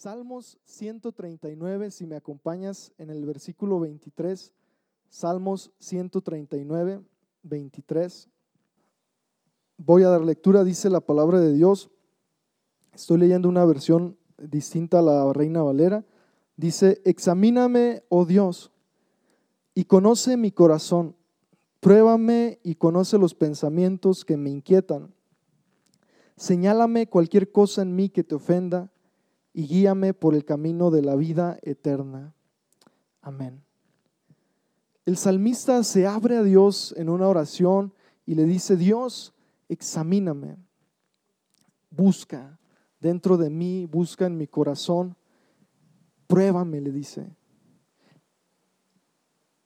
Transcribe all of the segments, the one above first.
Salmos 139, si me acompañas en el versículo 23, Salmos 139, 23. Voy a dar lectura, dice la palabra de Dios. Estoy leyendo una versión distinta a la Reina Valera. Dice, examíname, oh Dios, y conoce mi corazón. Pruébame y conoce los pensamientos que me inquietan. Señálame cualquier cosa en mí que te ofenda y guíame por el camino de la vida eterna. Amén. El salmista se abre a Dios en una oración y le dice, Dios, examíname, busca dentro de mí, busca en mi corazón, pruébame, le dice.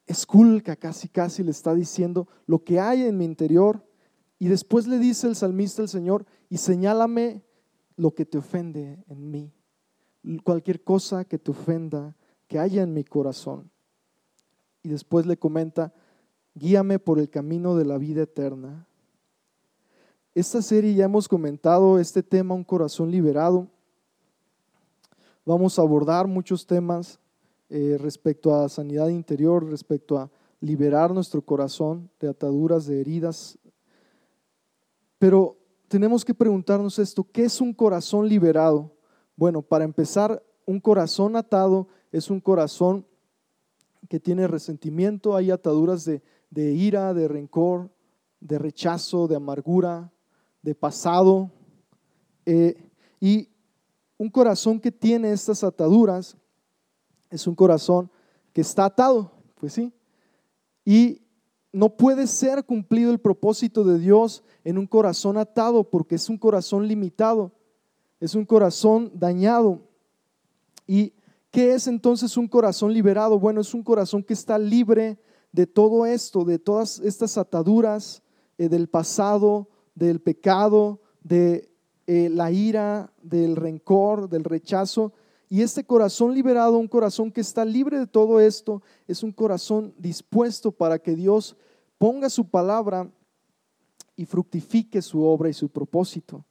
Esculca, casi, casi le está diciendo lo que hay en mi interior. Y después le dice el salmista al Señor, y señálame lo que te ofende en mí cualquier cosa que te ofenda, que haya en mi corazón. Y después le comenta, guíame por el camino de la vida eterna. Esta serie ya hemos comentado este tema, un corazón liberado. Vamos a abordar muchos temas eh, respecto a sanidad interior, respecto a liberar nuestro corazón de ataduras, de heridas. Pero tenemos que preguntarnos esto, ¿qué es un corazón liberado? Bueno, para empezar, un corazón atado es un corazón que tiene resentimiento, hay ataduras de, ira, de rencor, de rechazo, de amargura, de pasado. Eh, y un corazón que tiene estas ataduras es un corazón que está atado, pues sí. Y no puede ser cumplido el propósito de Dios en un corazón atado porque es un corazón limitado es un corazón dañado. ¿Y qué es entonces un corazón liberado? Bueno, es un corazón que está libre de todo esto, de todas estas ataduras eh, del pasado, del pecado, de eh, la ira, del rencor, del rechazo. Y este corazón liberado, un corazón que está libre de todo esto, es un corazón dispuesto para que Dios ponga su palabra y fructifique su obra y su propósito.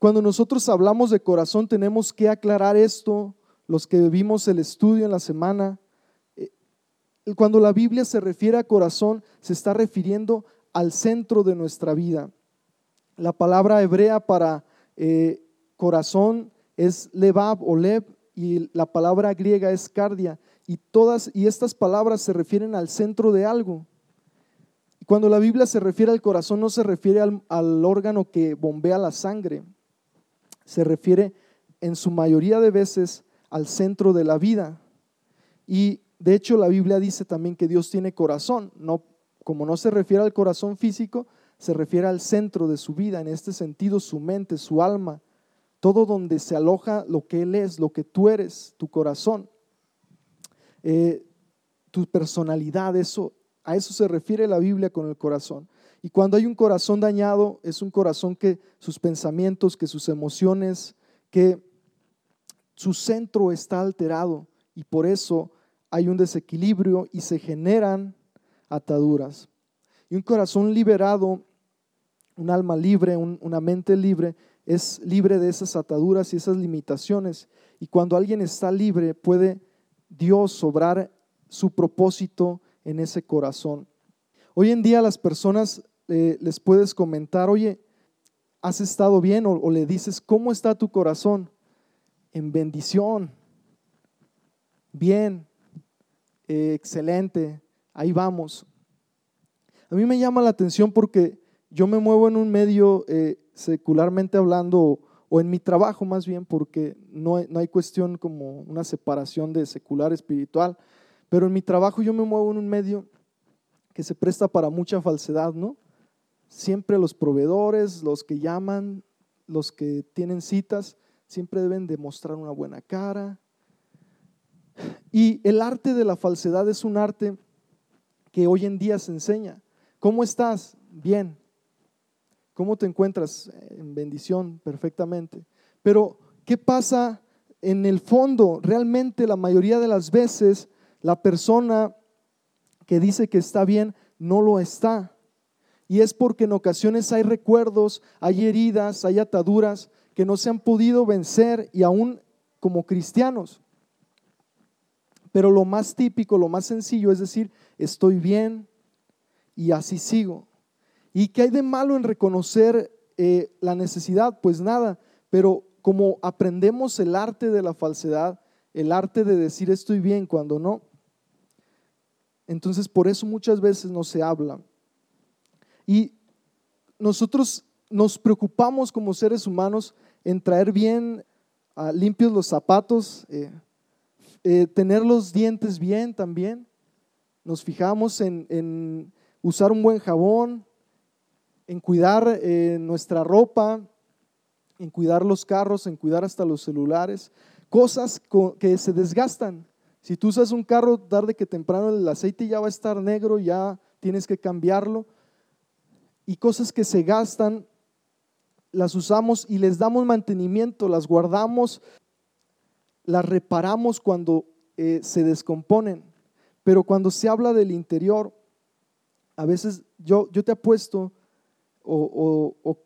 Cuando nosotros hablamos de corazón tenemos que aclarar esto, los que vimos el estudio en la semana. Eh, cuando la Biblia se refiere a corazón, se está refiriendo al centro de nuestra vida. La palabra hebrea para eh, corazón es levab o lev y la palabra griega es cardia. Y todas y estas palabras se refieren al centro de algo. Cuando la Biblia se refiere al corazón, no se refiere al órgano que bombea la sangre, se refiere en su mayoría de veces al centro de la vida. Y de hecho la Biblia dice también que Dios tiene corazón, no como no se refiere al corazón físico, se refiere al centro de su vida, en este sentido su mente, su alma, todo donde se aloja lo que Él es, lo que tú eres, tu corazón, eh, tu personalidad, eso, a eso se refiere la Biblia con el corazón. Y cuando hay un corazón dañado, es un corazón que sus pensamientos, que sus emociones, que su centro está alterado y por eso hay un desequilibrio y se generan ataduras. Y un corazón liberado, un alma libre, una mente libre, es libre de esas ataduras y esas limitaciones. Y cuando alguien está libre, puede Dios sobrar su propósito en ese corazón. Hoy en día las personas les puedes comentar, oye, ¿has estado bien? O, le dices, ¿cómo está tu corazón? En bendición. Bien. Eh, excelente. Ahí vamos. A mí me llama la atención porque yo me muevo en un medio eh, secularmente hablando, o en mi trabajo más bien, porque no no hay cuestión como una separación de secular espiritual, pero en mi trabajo yo me muevo en un medio que se presta para mucha falsedad, ¿no? Siempre los proveedores, los que llaman, los que tienen citas, siempre deben demostrar una buena cara. Y el arte de la falsedad es un arte que hoy en día se enseña. ¿Cómo estás? Bien. ¿Cómo te encuentras? En bendición, perfectamente. Pero, ¿qué pasa en el fondo? Realmente la mayoría de las veces la persona que dice que está bien no lo está. Y es porque en ocasiones hay recuerdos, hay heridas, hay ataduras que no se han podido vencer y aún como cristianos. Pero lo más típico, lo más sencillo es decir, estoy bien y así sigo. ¿Y qué hay de malo en reconocer eh, la necesidad? Pues nada, pero como aprendemos el arte de la falsedad, el arte de decir estoy bien cuando no, entonces por eso muchas veces no se habla. Y nosotros nos preocupamos como seres humanos en traer bien ah, limpios los zapatos, eh, eh, tener los dientes bien también. Nos fijamos en, usar un buen jabón, en cuidar eh, nuestra ropa, en cuidar los carros, en cuidar hasta los celulares, cosas que se desgastan. Si tú usas un carro tarde que temprano el aceite ya va a estar negro, ya tienes que cambiarlo. Y cosas que se gastan, las usamos y les damos mantenimiento, las guardamos las reparamos cuando eh, se descomponen, pero cuando se habla del interior, a veces yo, yo te apuesto o, o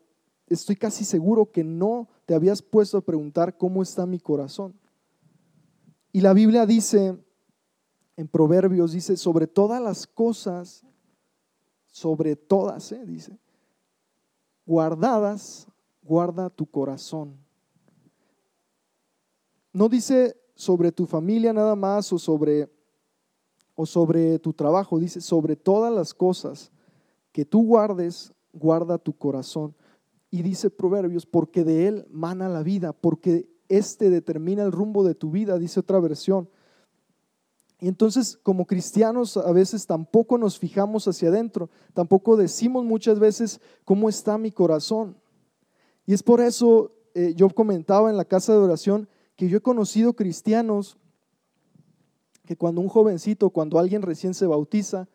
estoy casi seguro que no te habías puesto a preguntar cómo está mi corazón. Y la Biblia dice, en Proverbios, dice, sobre todas las cosas, sobre todas, ¿eh? dice, guardadas, guarda tu corazón no dice sobre tu familia nada más o sobre, o sobre tu trabajo, dice sobre todas las cosas que tú guardes, guarda tu corazón. Y dice Proverbios, porque de él mana la vida, porque éste determina el rumbo de tu vida, dice otra versión. Y entonces como cristianos a veces tampoco nos fijamos hacia adentro, tampoco decimos muchas veces cómo está mi corazón. Y es por eso eh, yo comentaba en la casa de oración que yo he conocido cristianos que cuando un jovencito, cuando alguien recién se bautiza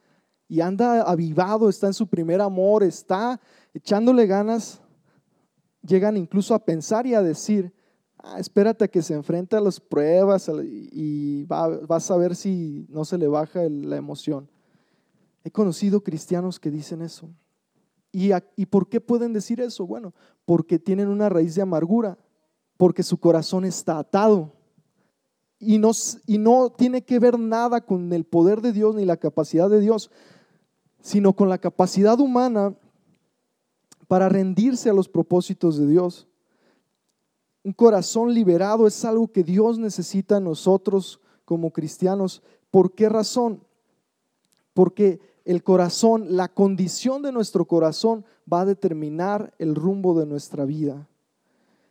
y anda avivado, está en su primer amor, está echándole ganas, llegan incluso a pensar y a decir, ah, espérate a que se enfrente a las pruebas y va, vas a ver si no se le baja la emoción. He conocido cristianos que dicen eso. ¿Y, ¿Y por qué pueden decir eso? Bueno, porque tienen una raíz de amargura porque su corazón está atado. Y no, y no tiene que ver nada con el poder de Dios ni la capacidad de Dios, sino con la capacidad humana para rendirse a los propósitos de Dios. Un corazón liberado es algo que Dios necesita en nosotros como cristianos. ¿Por qué razón? Porque el corazón, la condición de nuestro corazón va a determinar el rumbo de nuestra vida.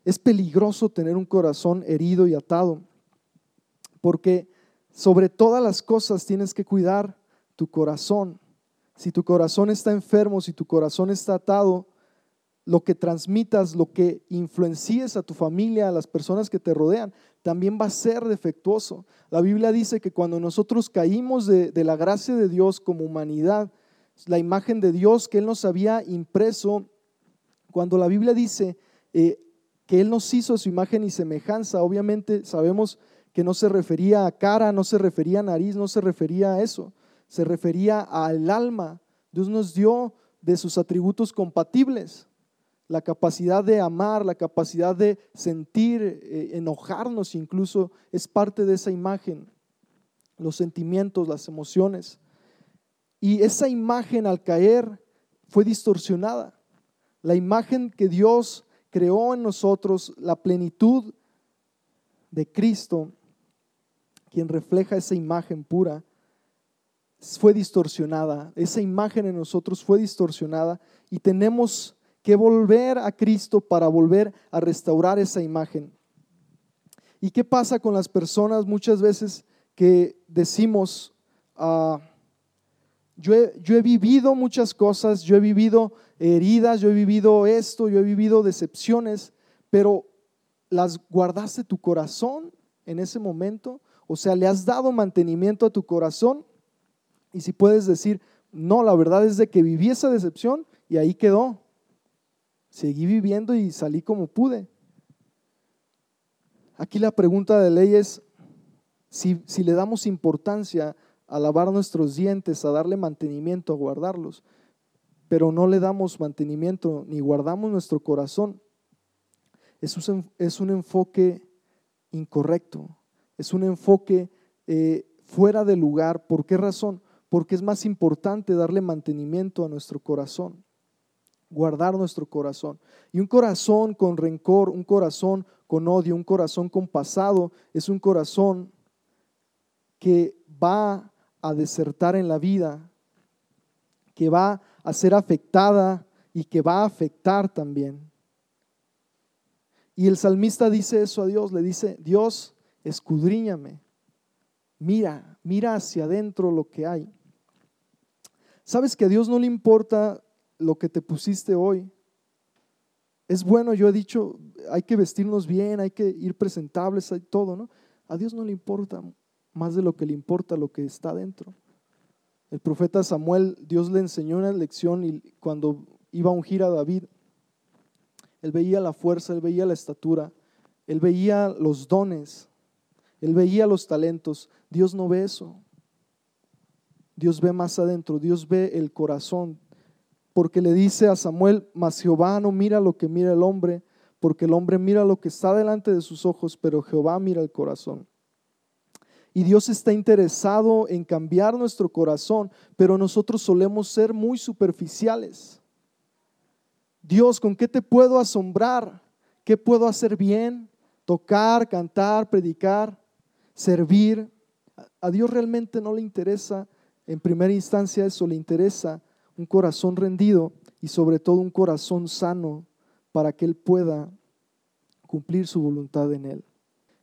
Es peligroso tener un corazón herido y atado, porque sobre todas las cosas tienes que cuidar tu corazón. Si tu corazón está enfermo, si tu corazón está atado, lo que transmitas, lo que influencies a tu familia, a las personas que te rodean, también va a ser defectuoso. La Biblia dice que cuando nosotros caímos de, la gracia de Dios como humanidad, la imagen de Dios que Él nos había impreso, cuando la Biblia dice, eh, que Él nos hizo su imagen y semejanza. Obviamente sabemos que no se refería a cara, no se refería a nariz, no se refería a eso, se refería al alma. Dios nos dio de sus atributos compatibles, la capacidad de amar, la capacidad de sentir, eh, enojarnos incluso, es parte de esa imagen, los sentimientos, las emociones. Y esa imagen al caer fue distorsionada. La imagen que Dios creó en nosotros la plenitud de Cristo, quien refleja esa imagen pura, fue distorsionada. Esa imagen en nosotros fue distorsionada y tenemos que volver a Cristo para volver a restaurar esa imagen. ¿Y qué pasa con las personas muchas veces que decimos, ah, yo, yo he vivido muchas cosas, yo he vivido heridas, yo he vivido esto, yo he vivido decepciones, pero las guardaste tu corazón en ese momento, o sea, le has dado mantenimiento a tu corazón. Y si puedes decir, no, la verdad es de que viví esa decepción y ahí quedó. Seguí viviendo y salí como pude. Aquí la pregunta de ley es si, si le damos importancia a lavar nuestros dientes, a darle mantenimiento, a guardarlos pero no le damos mantenimiento ni guardamos nuestro corazón. es un, enfoque incorrecto, es un enfoque eh, fuera de lugar. ¿Por qué razón? Porque es más importante darle mantenimiento a nuestro corazón, guardar nuestro corazón. Y un corazón con rencor, un corazón con odio, un corazón con pasado, es un corazón que va a desertar en la vida, que va a ser afectada y que va a afectar también. Y el salmista dice eso a Dios, le dice, Dios, escudriñame, mira, mira hacia adentro lo que hay. Sabes que a Dios no le importa lo que te pusiste hoy. Es bueno, yo he dicho, hay que vestirnos bien, hay que ir presentables, hay todo, ¿no? A Dios no le importa más de lo que le importa lo que está dentro. El profeta Samuel, Dios le enseñó una lección y cuando iba a ungir a David, él veía la fuerza, él veía la estatura, él veía los dones, él veía los talentos. Dios no ve eso. Dios ve más adentro, Dios ve el corazón, porque le dice a Samuel, mas Jehová no mira lo que mira el hombre, porque el hombre mira lo que está delante de sus ojos, pero Jehová mira el corazón. Y Dios está interesado en cambiar nuestro corazón, pero nosotros solemos ser muy superficiales. Dios, ¿con qué te puedo asombrar? ¿Qué puedo hacer bien? Tocar, cantar, predicar, servir. A Dios realmente no le interesa en primera instancia eso, le interesa un corazón rendido y sobre todo un corazón sano para que Él pueda cumplir su voluntad en Él.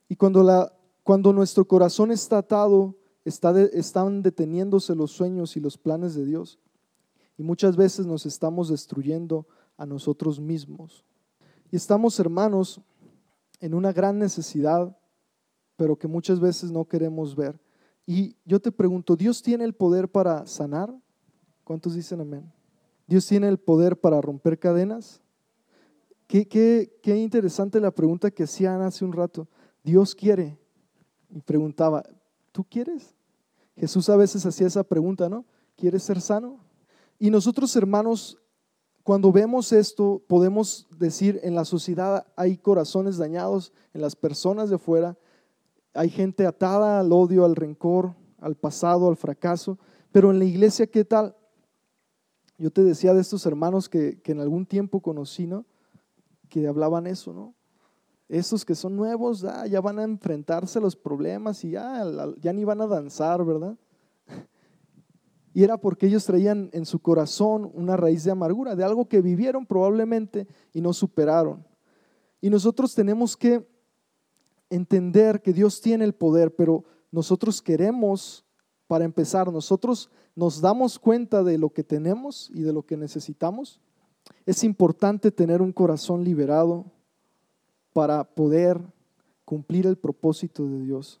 Y cuando la cuando nuestro corazón está atado, están deteniéndose los sueños y los planes de Dios. Y muchas veces nos estamos destruyendo a nosotros mismos. Y estamos, hermanos, en una gran necesidad, pero que muchas veces no queremos ver. Y yo te pregunto, ¿Dios tiene el poder para sanar? ¿Cuántos dicen amén? ¿Dios tiene el poder para romper cadenas? Qué, qué, qué interesante la pregunta que hacían hace un rato. Dios quiere, y preguntaba, ¿tú quieres? Jesús a veces hacía esa pregunta, ¿no? ¿Quieres ser sano? Y nosotros, hermanos, cuando vemos esto, podemos decir, en la sociedad hay corazones dañados, en las personas de afuera, hay gente atada al odio, al rencor, al pasado, al fracaso, pero en la iglesia, ¿qué tal? Yo te decía de estos hermanos que, que en algún tiempo conocí, ¿no? Que hablaban eso, ¿no? Estos que son nuevos ah, ya van a enfrentarse a los problemas y ya, ya ni van a danzar, ¿verdad? Y era porque ellos traían en su corazón una raíz de amargura, de algo que vivieron probablemente y no superaron. Y nosotros tenemos que entender que Dios tiene el poder, pero nosotros queremos, para empezar, nosotros nos damos cuenta de lo que tenemos y de lo que necesitamos. Es importante tener un corazón liberado, para poder cumplir el propósito de Dios.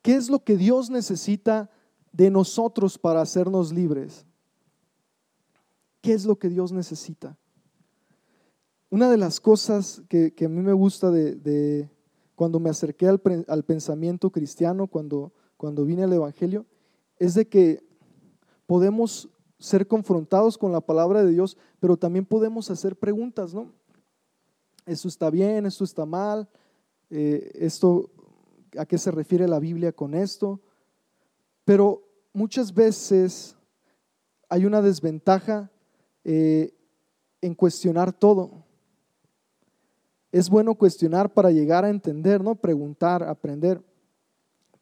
¿Qué es lo que Dios necesita de nosotros para hacernos libres? ¿Qué es lo que Dios necesita? Una de las cosas que, a mí me gusta de, cuando me acerqué al, al, pensamiento cristiano, cuando, cuando vine al Evangelio, es de que podemos ser confrontados con la palabra de Dios, pero también podemos hacer preguntas, ¿no? esto está bien, esto está mal, eh, esto, ¿a qué se refiere la Biblia con esto? Pero muchas veces hay una desventaja eh, en cuestionar todo. Es bueno cuestionar para llegar a entender, ¿no? Preguntar, aprender.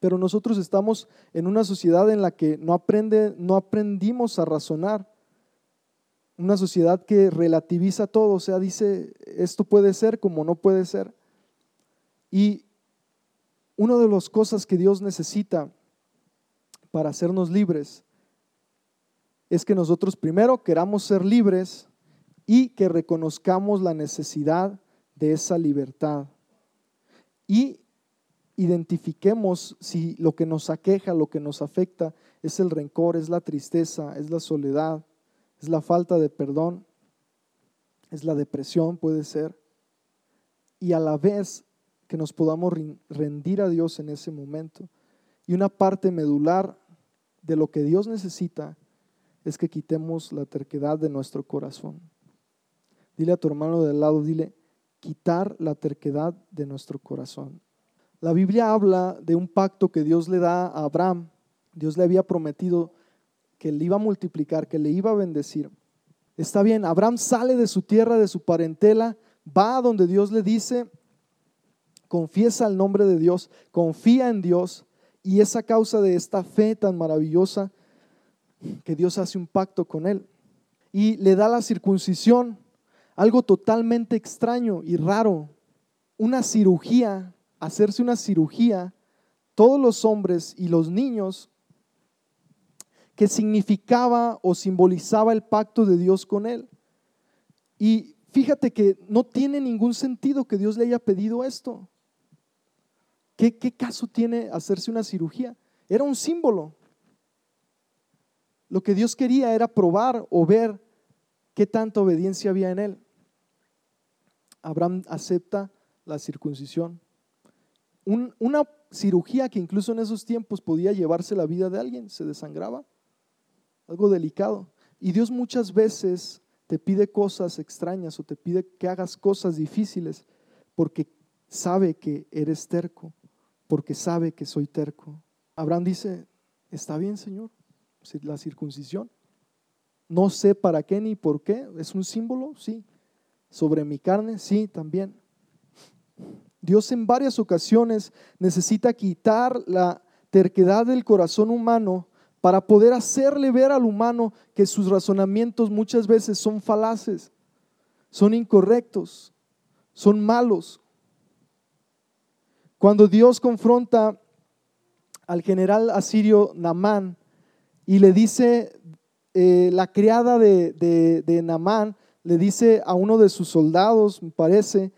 Pero nosotros estamos en una sociedad en la que no, aprende, no aprendimos a razonar una sociedad que relativiza todo, o sea, dice, esto puede ser como no puede ser. Y una de las cosas que Dios necesita para hacernos libres es que nosotros primero queramos ser libres y que reconozcamos la necesidad de esa libertad. Y identifiquemos si lo que nos aqueja, lo que nos afecta es el rencor, es la tristeza, es la soledad, es la falta de perdón, es la depresión, puede ser, y a la vez que nos podamos rendir a Dios en ese momento. Y una parte medular de lo que Dios necesita es que quitemos la terquedad de nuestro corazón. Dile a tu hermano del lado, dile, quitar la terquedad de nuestro corazón. La Biblia habla de un pacto que Dios le da a Abraham. Dios le había prometido que le iba a multiplicar, que le iba a bendecir. Está bien, Abraham sale de su tierra, de su parentela, va a donde Dios le dice, confiesa el nombre de Dios, confía en Dios, y es a causa de esta fe tan maravillosa que Dios hace un pacto con él. Y le da la circuncisión, algo totalmente extraño y raro, una cirugía, hacerse una cirugía, todos los hombres y los niños, que significaba o simbolizaba el pacto de Dios con él. Y fíjate que no tiene ningún sentido que Dios le haya pedido esto. ¿Qué, qué caso tiene hacerse una cirugía? Era un símbolo. Lo que Dios quería era probar o ver qué tanta obediencia había en él. Abraham acepta la circuncisión. Una cirugía que incluso en esos tiempos podía llevarse la vida de alguien, se desangraba, algo delicado. Y Dios muchas veces te pide cosas extrañas o te pide que hagas cosas difíciles porque sabe que eres terco, porque sabe que soy terco. Abraham dice, está bien, Señor, la circuncisión. No sé para qué ni por qué, es un símbolo, sí, sobre mi carne, sí, también. Dios en varias ocasiones necesita quitar la terquedad del corazón humano para poder hacerle ver al humano que sus razonamientos muchas veces son falaces, son incorrectos, son malos. Cuando Dios confronta al general asirio Namán y le dice, eh, la criada de, de, de Namán, le dice a uno de sus soldados, me parece,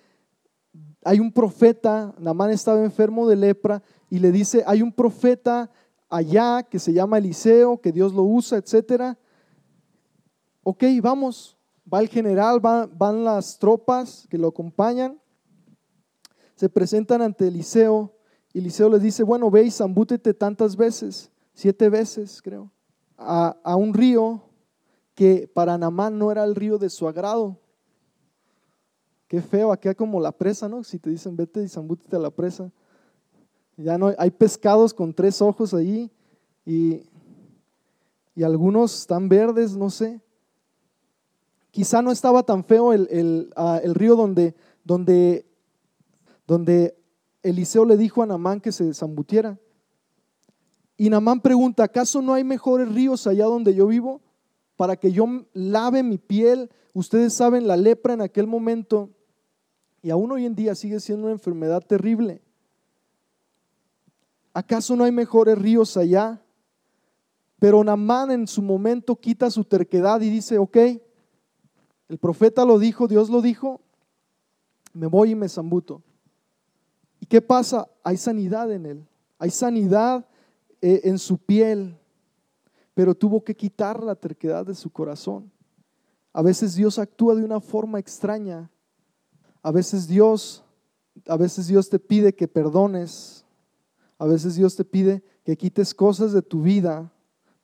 hay un profeta, Namán estaba enfermo de lepra, y le dice, hay un profeta allá que se llama Eliseo, que Dios lo usa, etc. Ok, vamos, va el general, van las tropas que lo acompañan, se presentan ante Eliseo, y Eliseo les dice, bueno, ve y zambútete tantas veces, siete veces creo, a, a un río que para Namán no era el río de su agrado. Qué feo, hay como la presa, ¿no? Si te dicen vete y zambútete a la presa. Ya no hay pescados con tres ojos allí y, y algunos están verdes, no sé. Quizá no estaba tan feo el, el, ah, el río donde, donde, donde Eliseo le dijo a Namán que se zambutiera. Y Namán pregunta, ¿acaso no hay mejores ríos allá donde yo vivo? para que yo lave mi piel. Ustedes saben, la lepra en aquel momento, y aún hoy en día sigue siendo una enfermedad terrible. ¿Acaso no hay mejores ríos allá? Pero Namán en su momento quita su terquedad y dice, ok, el profeta lo dijo, Dios lo dijo, me voy y me zambuto. ¿Y qué pasa? Hay sanidad en él, hay sanidad eh, en su piel, pero tuvo que quitar la terquedad de su corazón. A veces Dios actúa de una forma extraña. A veces Dios, a veces Dios te pide que perdones. A veces Dios te pide que quites cosas de tu vida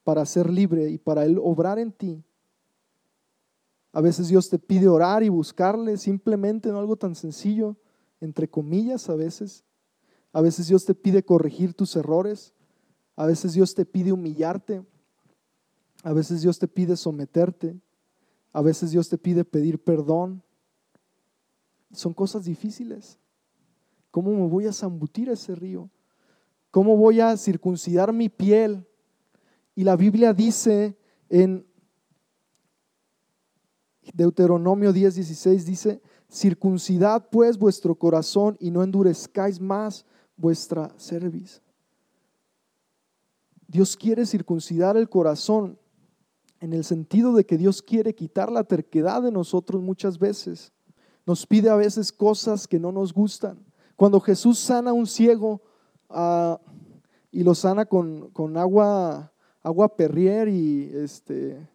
para ser libre y para Él obrar en ti. A veces Dios te pide orar y buscarle simplemente en algo tan sencillo, entre comillas a veces. A veces Dios te pide corregir tus errores. A veces Dios te pide humillarte. A veces Dios te pide someterte. A veces Dios te pide pedir perdón. Son cosas difíciles. ¿Cómo me voy a zambutir ese río? ¿Cómo voy a circuncidar mi piel? Y la Biblia dice en Deuteronomio 10, 16, dice, circuncidad pues vuestro corazón y no endurezcáis más vuestra cerviz. Dios quiere circuncidar el corazón en el sentido de que Dios quiere quitar la terquedad de nosotros muchas veces. Nos pide a veces cosas que no nos gustan. Cuando Jesús sana a un ciego ah, y lo sana con, agua, agua perrier y este,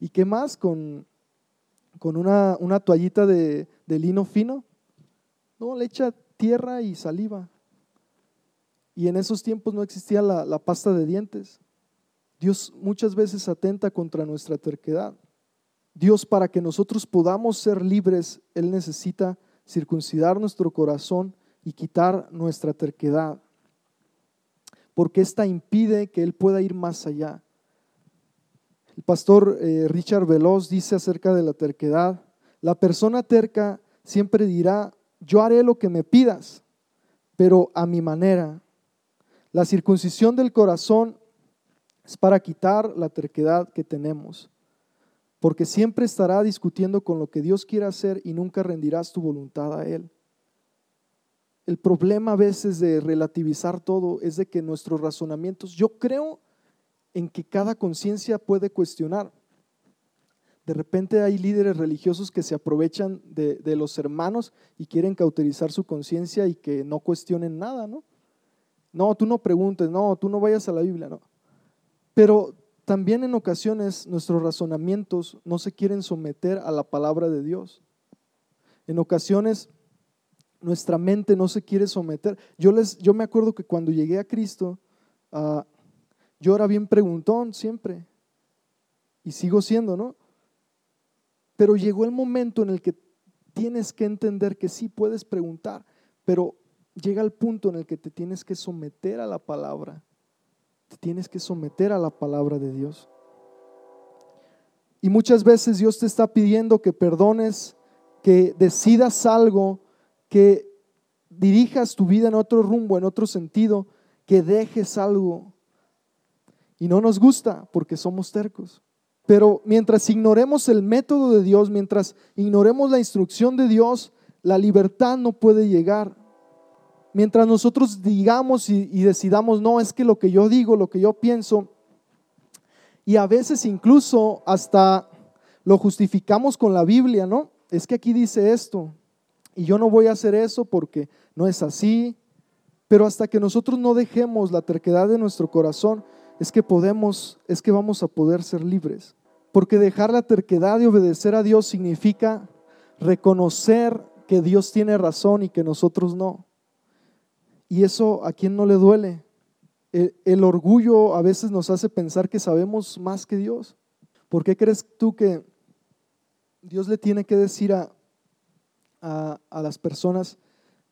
¿y qué más? Con, con una, una toallita de, lino fino. No, le echa tierra y saliva. Y en esos tiempos no existía la pasta de dientes. Dios muchas veces atenta contra nuestra terquedad. Dios para que nosotros podamos ser libres, Él necesita circuncidar nuestro corazón y quitar nuestra terquedad, porque esta impide que Él pueda ir más allá. El pastor eh, Richard Veloz dice acerca de la terquedad, la persona terca siempre dirá, yo haré lo que me pidas, pero a mi manera. La circuncisión del corazón es para quitar la terquedad que tenemos, porque siempre estará discutiendo con lo que Dios quiere hacer y nunca rendirás tu voluntad a Él. El problema a veces de relativizar todo es de que nuestros razonamientos, yo creo en que cada conciencia puede cuestionar. De repente hay líderes religiosos que se aprovechan de, de los hermanos y quieren cauterizar su conciencia y que no cuestionen nada, ¿no? No, tú no preguntes, no, tú no vayas a la Biblia, no. Pero también en ocasiones nuestros razonamientos no se quieren someter a la palabra de Dios. En ocasiones nuestra mente no se quiere someter. Yo, les, yo me acuerdo que cuando llegué a Cristo, uh, yo era bien preguntón siempre. Y sigo siendo, ¿no? Pero llegó el momento en el que tienes que entender que sí puedes preguntar, pero llega el punto en el que te tienes que someter a la palabra. Te tienes que someter a la palabra de Dios. Y muchas veces Dios te está pidiendo que perdones, que decidas algo, que dirijas tu vida en otro rumbo, en otro sentido, que dejes algo. Y no nos gusta porque somos tercos. Pero mientras ignoremos el método de Dios, mientras ignoremos la instrucción de Dios, la libertad no puede llegar. Mientras nosotros digamos y, decidamos, no, es que lo que yo digo, lo que yo pienso, y a veces incluso hasta lo justificamos con la Biblia, ¿no? Es que aquí dice esto, y yo no voy a hacer eso porque no es así, pero hasta que nosotros no dejemos la terquedad de nuestro corazón, es que podemos, es que vamos a poder ser libres. Porque dejar la terquedad y obedecer a Dios significa reconocer que Dios tiene razón y que nosotros no. Y eso a quien no le duele. El, orgullo a veces nos hace pensar que sabemos más que Dios. ¿Por qué crees tú que Dios le tiene que decir a, a, a las personas,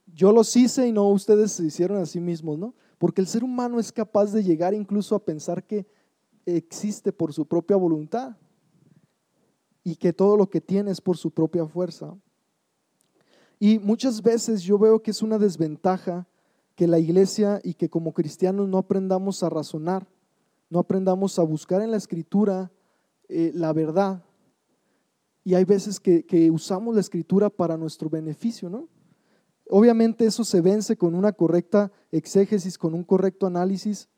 yo los hice y no ustedes se hicieron a sí mismos, ¿no? Porque el ser humano es capaz de llegar incluso a pensar que existe por su propia voluntad y que todo lo que tiene es por su propia fuerza. Y muchas veces yo veo que es una desventaja que la iglesia y que como cristianos no aprendamos a razonar, no aprendamos a buscar en la escritura eh, la verdad. Y hay veces que, usamos la escritura para nuestro beneficio, ¿no? Obviamente eso se vence con una correcta exégesis, con un correcto análisis,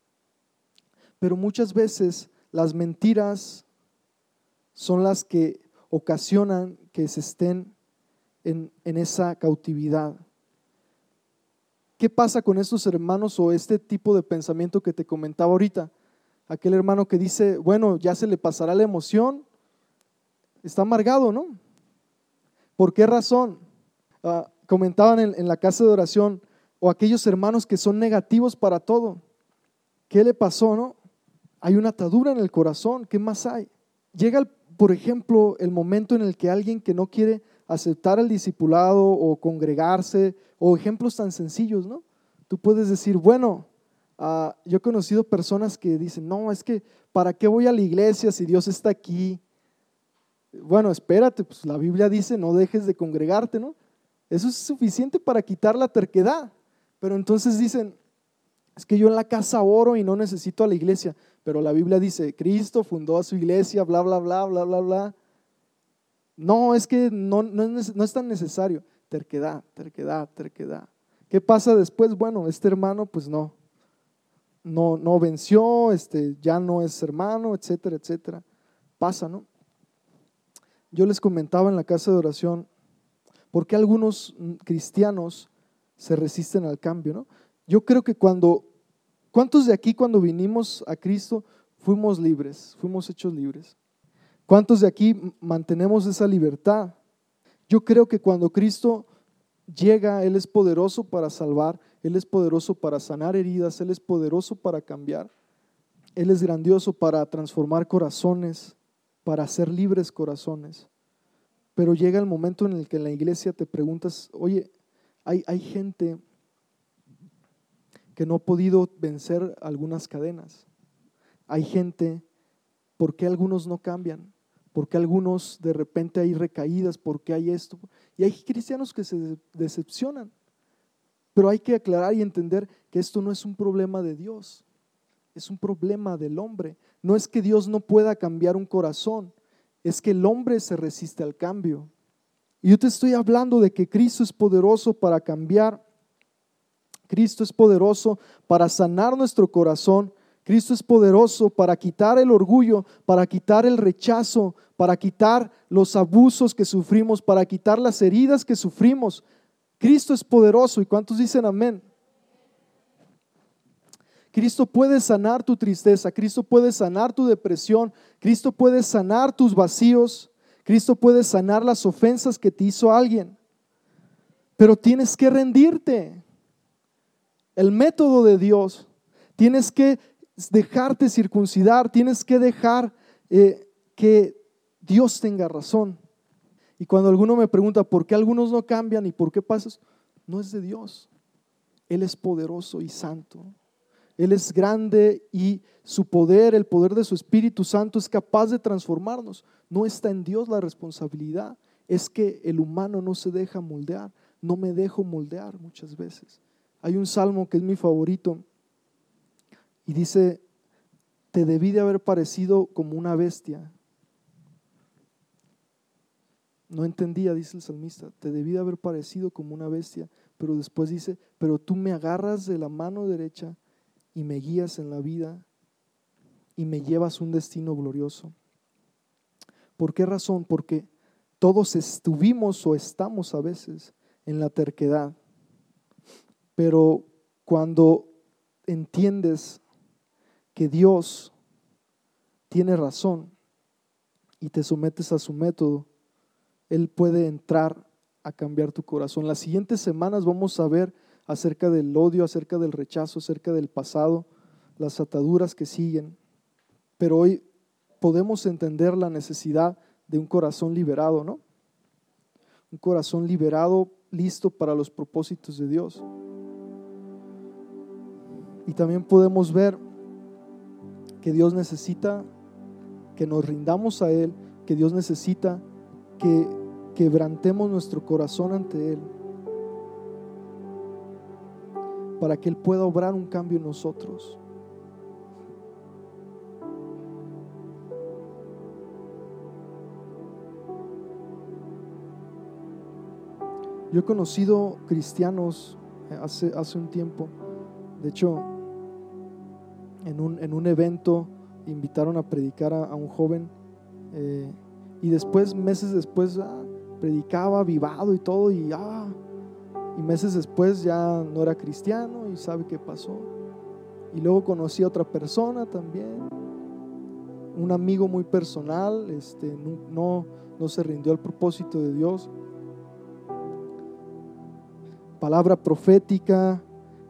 pero muchas veces las mentiras son las que ocasionan que se estén en esa cautividad. ¿Qué pasa con estos hermanos o este tipo de pensamiento que te comentaba ahorita? Aquel hermano que dice, bueno, ya se le pasará la emoción, está amargado, ¿no? ¿Por qué razón? Ah, comentaban en, la casa de oración, o aquellos hermanos que son negativos para todo. ¿Qué le pasó, no? Hay una atadura en el corazón, ¿qué más hay? Llega, por ejemplo, el momento en el que alguien que no quiere aceptar el discipulado o congregarse, o ejemplos tan sencillos, ¿no? Tú puedes decir, bueno, ah, yo he conocido personas que dicen, no, es que, ¿para qué voy a la iglesia si Dios está aquí? Bueno, espérate, pues la Biblia dice, no dejes de congregarte, ¿no? Eso es suficiente para quitar la terquedad. Pero entonces dicen, es que yo en la casa oro y no necesito a la iglesia. Pero la Biblia dice, Cristo fundó a su iglesia, bla, bla, bla, bla, bla, bla. No, es que no, no, es, no es tan necesario. Terquedad, terquedad, terquedad. ¿Qué pasa después? Bueno, este hermano pues no, no, no venció, este, ya no es hermano, etcétera, etcétera. Pasa, ¿no? Yo les comentaba en la casa de oración, ¿por qué algunos cristianos se resisten al cambio? ¿no? Yo creo que cuando, ¿cuántos de aquí cuando vinimos a Cristo fuimos libres, fuimos hechos libres? ¿Cuántos de aquí mantenemos esa libertad? Yo creo que cuando Cristo llega, Él es poderoso para salvar, Él es poderoso para sanar heridas, Él es poderoso para cambiar, Él es grandioso para transformar corazones, para hacer libres corazones. Pero llega el momento en el que en la iglesia te preguntas, oye, hay, hay gente que no ha podido vencer algunas cadenas. Hay gente, ¿por qué algunos no cambian? ¿Por qué algunos de repente hay recaídas? ¿Por qué hay esto? Y hay cristianos que se decepcionan. Pero hay que aclarar y entender que esto no es un problema de Dios, es un problema del hombre. No es que Dios no pueda cambiar un corazón, es que el hombre se resiste al cambio. Y yo te estoy hablando de que Cristo es poderoso para cambiar. Cristo es poderoso para sanar nuestro corazón. Cristo es poderoso para quitar el orgullo, para quitar el rechazo, para quitar los abusos que sufrimos, para quitar las heridas que sufrimos. Cristo es poderoso. ¿Y cuántos dicen amén? Cristo puede sanar tu tristeza, Cristo puede sanar tu depresión, Cristo puede sanar tus vacíos, Cristo puede sanar las ofensas que te hizo alguien. Pero tienes que rendirte. El método de Dios, tienes que dejarte circuncidar, tienes que dejar eh, que Dios tenga razón. Y cuando alguno me pregunta por qué algunos no cambian y por qué pasas, no es de Dios. Él es poderoso y santo. Él es grande y su poder, el poder de su Espíritu Santo es capaz de transformarnos. No está en Dios la responsabilidad. Es que el humano no se deja moldear. No me dejo moldear muchas veces. Hay un salmo que es mi favorito y dice, te debí de haber parecido como una bestia. No entendía, dice el salmista, te debí de haber parecido como una bestia, pero después dice, pero tú me agarras de la mano derecha y me guías en la vida y me llevas un destino glorioso. ¿Por qué razón? Porque todos estuvimos o estamos a veces en la terquedad, pero cuando entiendes Dios tiene razón y te sometes a su método, Él puede entrar a cambiar tu corazón. Las siguientes semanas vamos a ver acerca del odio, acerca del rechazo, acerca del pasado, las ataduras que siguen. Pero hoy podemos entender la necesidad de un corazón liberado, ¿no? Un corazón liberado, listo para los propósitos de Dios. Y también podemos ver que Dios necesita que nos rindamos a Él, que Dios necesita que quebrantemos nuestro corazón ante Él para que Él pueda obrar un cambio en nosotros. Yo he conocido cristianos hace, hace un tiempo, de hecho, en un, en un evento invitaron a predicar a, un joven eh, y después, meses después, ah, predicaba vivado y todo y ah, y meses después ya no era cristiano y sabe qué pasó. Y luego conocí a otra persona también, un amigo muy personal, este, no, no se rindió al propósito de Dios. Palabra profética,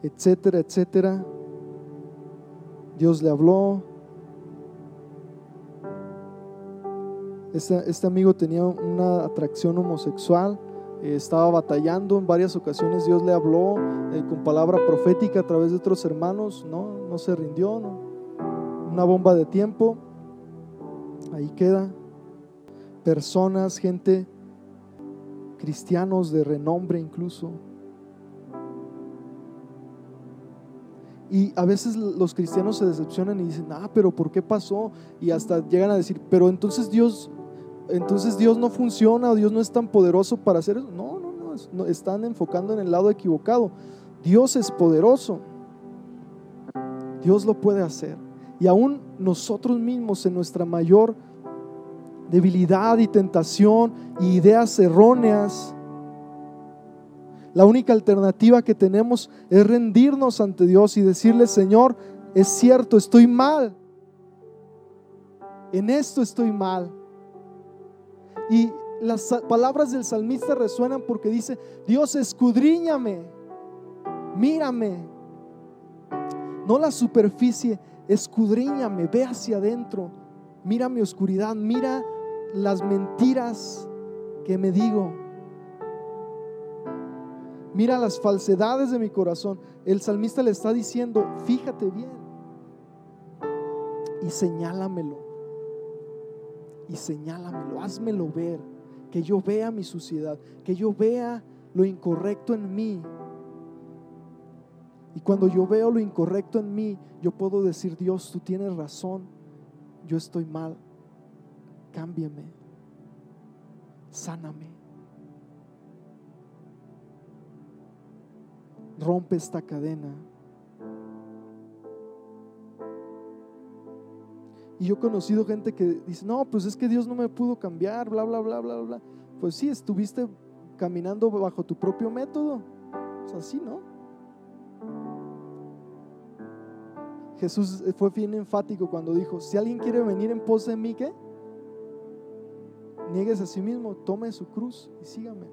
etcétera, etcétera. Dios le habló. Este, amigo tenía una atracción homosexual eh, estaba batallando en varias ocasiones, Dios le habló eh, con palabra profética a través de otros hermanos, no, no se rindió, una bomba de tiempo, ahí queda. Personas, gente, cristianos de renombre incluso. Y a veces los cristianos se decepcionan y dicen, ah, pero ¿por qué pasó? Y hasta llegan a decir, pero entonces Dios entonces Dios no funciona Dios no es tan poderoso para hacer eso. No, no, no, están enfocando en el lado equivocado. Dios es poderoso. Dios lo puede hacer. Y aún nosotros mismos en nuestra mayor debilidad y tentación y ideas erróneas, la única alternativa que tenemos es rendirnos ante Dios y decirle, Señor, es cierto, estoy mal. En esto estoy mal y las palabras del salmista resuenan porque dice, Dios escudriñame, mírame. No la superficie, escudriñame, ve hacia adentro, mira mi oscuridad, mira las mentiras ¿Qué me digo? Mira las falsedades de mi corazón. El salmista le está diciendo, fíjate bien y señálamelo. Y señálamelo, házmelo ver, que yo vea mi suciedad, que yo vea lo incorrecto en mí. Y cuando yo veo lo incorrecto en mí, yo puedo decir, Dios, tú tienes razón, yo estoy mal, cámbiame, sáname. Rompe esta cadena. Y yo he conocido gente que dice, no, pues es que Dios no me pudo cambiar, bla, bla, bla, bla, bla. Pues sí, estuviste caminando bajo tu propio método. Es así, ¿no? Jesús fue bien enfático cuando dijo, si alguien quiere venir en pos de mí, ¿qué? Niegues a sí mismo, tome su cruz y sígame.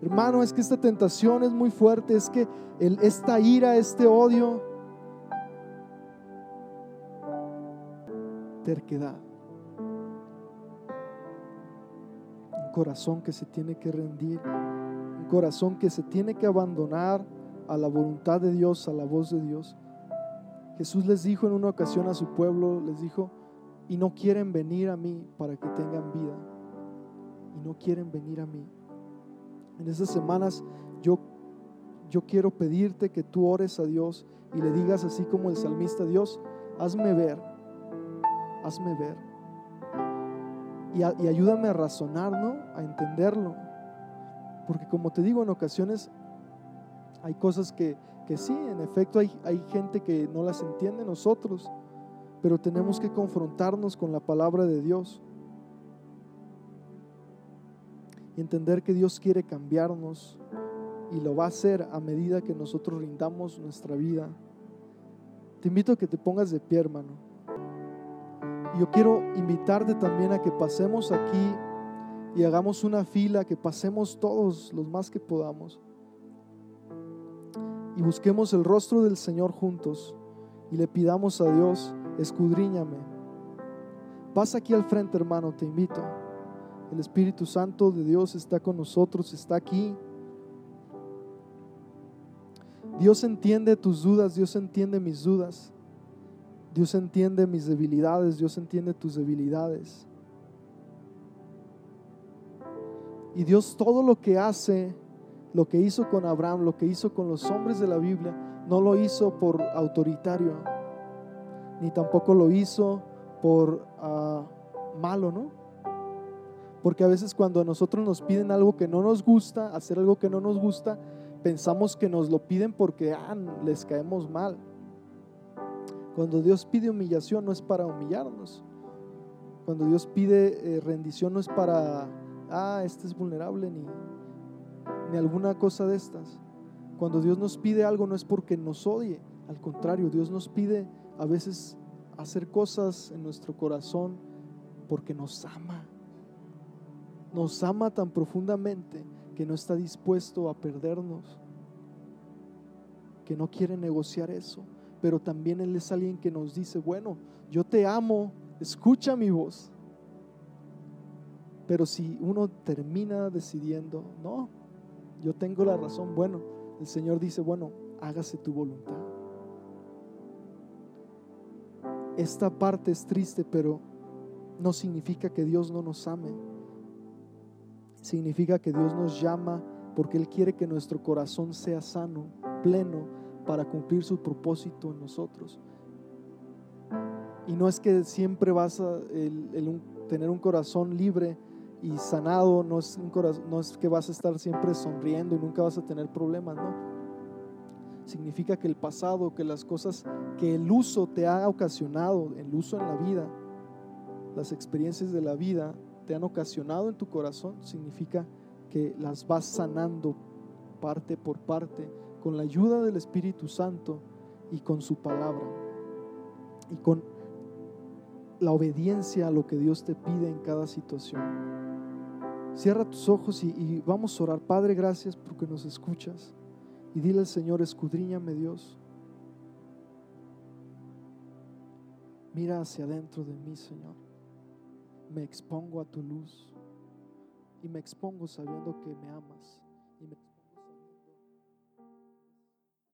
Hermano, es que esta tentación es muy fuerte, es que esta ira, este odio, terquedad. Un corazón que se tiene que rendir, un corazón que se tiene que abandonar a la voluntad de Dios, a la voz de Dios. Jesús les dijo en una ocasión a su pueblo, les dijo, y no quieren venir a mí para que tengan vida. Y no quieren venir a mí. En estas semanas yo, yo quiero pedirte que tú ores a Dios y le digas así como el salmista, Dios, hazme ver hazme ver. Y, ayúdame a razonar, ¿no? A entenderlo. Porque como te digo, en ocasiones hay cosas que, que sí, en efecto hay, hay gente que no las entiende nosotros, pero tenemos que confrontarnos con la palabra de Dios. Y entender que Dios quiere cambiarnos y lo va a hacer a medida que nosotros rindamos nuestra vida. Te invito a que te pongas de pie, hermano yo quiero invitarte también a que pasemos aquí y hagamos una fila, que pasemos todos los más que podamos y busquemos el rostro del Señor juntos y le pidamos a Dios, escudriñame. Pasa aquí al frente, hermano, te invito. El Espíritu Santo de Dios está con nosotros, está aquí. Dios entiende tus dudas, Dios entiende mis dudas. Dios entiende mis debilidades, Dios entiende tus debilidades. Y Dios todo lo que hace, lo que hizo con Abraham, lo que hizo con los hombres de la Biblia, no lo hizo por autoritario, ni tampoco lo hizo por ah, malo, ¿no? Porque a veces cuando a nosotros nos piden algo que no nos gusta, hacer algo que no nos gusta, pensamos que nos lo piden porque ah, les caemos mal. Cuando Dios pide humillación no es para humillarnos. Cuando Dios pide eh, rendición no es para, ah, este es vulnerable ni, ni alguna cosa de estas. Cuando Dios nos pide algo no es porque nos odie, al contrario, Dios nos pide a veces hacer cosas en nuestro corazón porque nos ama. Nos ama tan profundamente que no está dispuesto a perdernos, que no quiere negociar eso pero también Él es alguien que nos dice, bueno, yo te amo, escucha mi voz. Pero si uno termina decidiendo, no, yo tengo la razón, bueno, el Señor dice, bueno, hágase tu voluntad. Esta parte es triste, pero no significa que Dios no nos ame. Significa que Dios nos llama porque Él quiere que nuestro corazón sea sano, pleno, para cumplir su propósito en nosotros. Y no es que siempre vas a tener un corazón libre y sanado, no es, no es que vas a estar siempre sonriendo y nunca vas a tener problemas, no. Significa que el pasado, que las cosas, que el uso te ha ocasionado, el uso en la vida, las experiencias de la vida te han ocasionado en tu corazón, significa que las vas sanando parte por parte con la ayuda del Espíritu Santo y con su palabra y con la obediencia a lo que Dios te pide en cada situación. Cierra tus ojos y, vamos a orar. Padre, gracias porque nos escuchas. Y dile al Señor, escudriñame Dios. Mira hacia adentro de mí, Señor. Me expongo a tu luz y me expongo sabiendo que me amas.